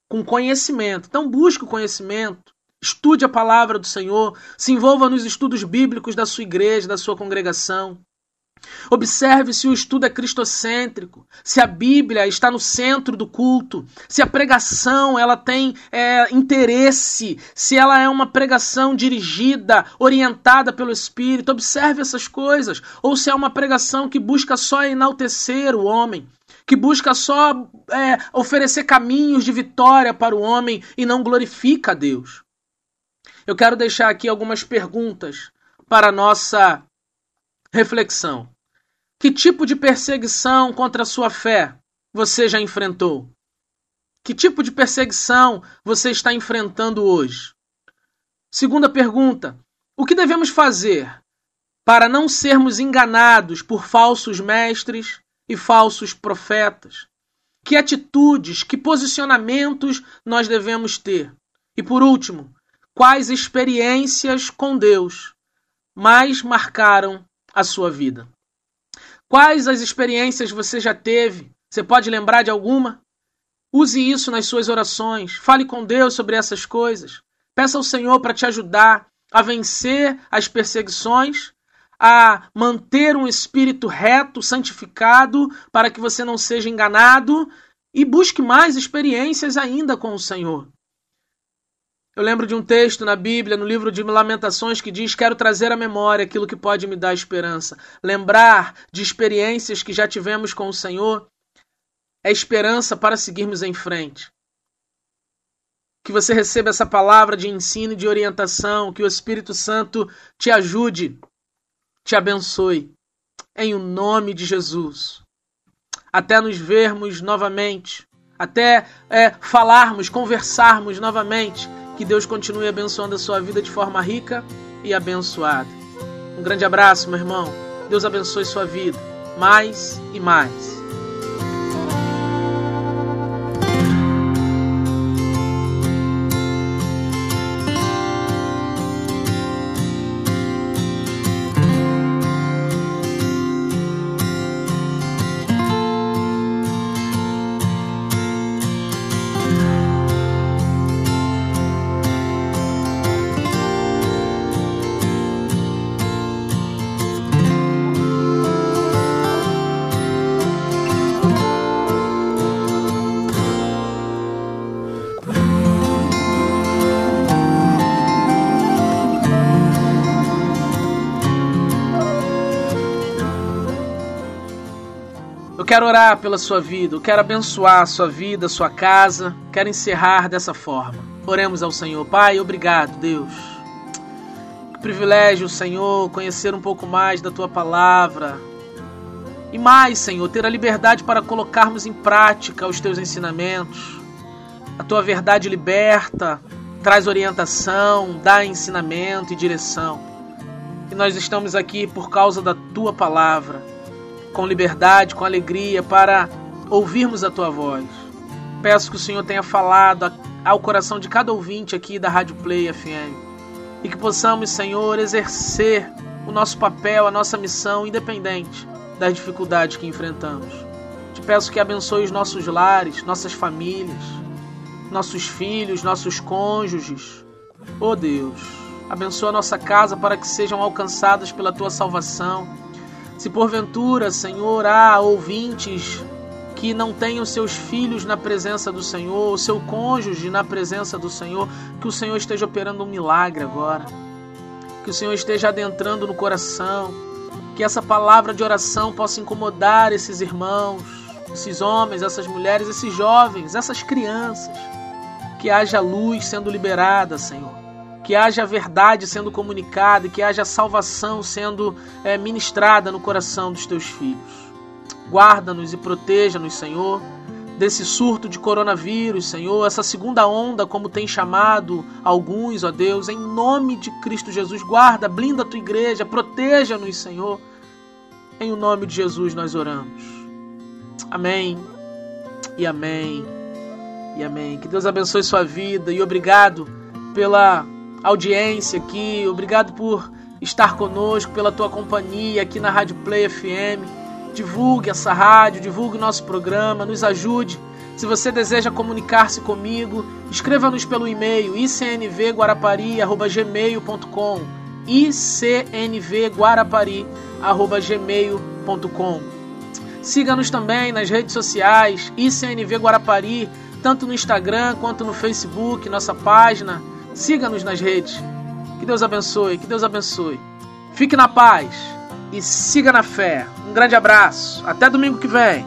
com conhecimento. Então busque o conhecimento, estude a palavra do Senhor, se envolva nos estudos bíblicos da sua igreja, da sua congregação. Observe se o estudo é cristocêntrico, se a Bíblia está no centro do culto, se a pregação ela tem é, interesse, se ela é uma pregação dirigida, orientada pelo Espírito. Observe essas coisas. Ou se é uma pregação que busca só enaltecer o homem, que busca só é, oferecer caminhos de vitória para o homem e não glorifica a Deus. Eu quero deixar aqui algumas perguntas para a nossa reflexão. Que tipo de perseguição contra a sua fé você já enfrentou? Que tipo de perseguição você está enfrentando hoje? Segunda pergunta: o que devemos fazer para não sermos enganados por falsos mestres e falsos profetas? Que atitudes, que posicionamentos nós devemos ter? E por último, quais experiências com Deus mais marcaram a sua vida? Quais as experiências você já teve? Você pode lembrar de alguma? Use isso nas suas orações. Fale com Deus sobre essas coisas. Peça ao Senhor para te ajudar a vencer as perseguições, a manter um espírito reto, santificado, para que você não seja enganado e busque mais experiências ainda com o Senhor. Eu lembro de um texto na Bíblia, no livro de Lamentações, que diz: Quero trazer à memória aquilo que pode me dar esperança. Lembrar de experiências que já tivemos com o Senhor é esperança para seguirmos em frente. Que você receba essa palavra de ensino e de orientação, que o Espírito Santo te ajude, te abençoe. Em o nome de Jesus. Até nos vermos novamente, até é, falarmos, conversarmos novamente que Deus continue abençoando a sua vida de forma rica e abençoada. Um grande abraço, meu irmão. Deus abençoe sua vida mais e mais. Eu quero orar pela sua vida, eu quero abençoar a sua vida, a sua casa, quero encerrar dessa forma. Oremos ao Senhor. Pai, obrigado, Deus. Que privilégio, Senhor, conhecer um pouco mais da tua palavra. E mais, Senhor, ter a liberdade para colocarmos em prática os teus ensinamentos. A tua verdade liberta, traz orientação, dá ensinamento e direção. E nós estamos aqui por causa da tua palavra com liberdade, com alegria, para ouvirmos a tua voz. Peço que o Senhor tenha falado ao coração de cada ouvinte aqui da Rádio Play FM e que possamos, Senhor, exercer o nosso papel, a nossa missão, independente das dificuldades que enfrentamos. Te peço que abençoe os nossos lares, nossas famílias, nossos filhos, nossos cônjuges. Oh Deus, abençoa a nossa casa para que sejam alcançadas pela tua salvação se porventura, Senhor, há ouvintes que não tenham seus filhos na presença do Senhor, o seu cônjuge na presença do Senhor, que o Senhor esteja operando um milagre agora. Que o Senhor esteja adentrando no coração, que essa palavra de oração possa incomodar esses irmãos, esses homens, essas mulheres, esses jovens, essas crianças. Que haja luz sendo liberada, Senhor que haja verdade sendo comunicada que haja salvação sendo é, ministrada no coração dos teus filhos. Guarda-nos e proteja-nos, Senhor, desse surto de coronavírus, Senhor, essa segunda onda, como tem chamado alguns, ó Deus, em nome de Cristo Jesus. Guarda, blinda a tua igreja, proteja-nos, Senhor. Em o nome de Jesus nós oramos. Amém. E amém. E amém. Que Deus abençoe sua vida e obrigado pela audiência aqui, obrigado por estar conosco, pela tua companhia aqui na Rádio Play FM. Divulgue essa rádio, divulgue nosso programa, nos ajude. Se você deseja comunicar-se comigo, escreva-nos pelo e-mail icnvguarapari.gmail.com icnvguarapari.gmail.com Siga-nos também nas redes sociais ICNV Guarapari, tanto no Instagram quanto no Facebook, nossa página Siga-nos nas redes. Que Deus abençoe, que Deus abençoe. Fique na paz e siga na fé. Um grande abraço. Até domingo que vem.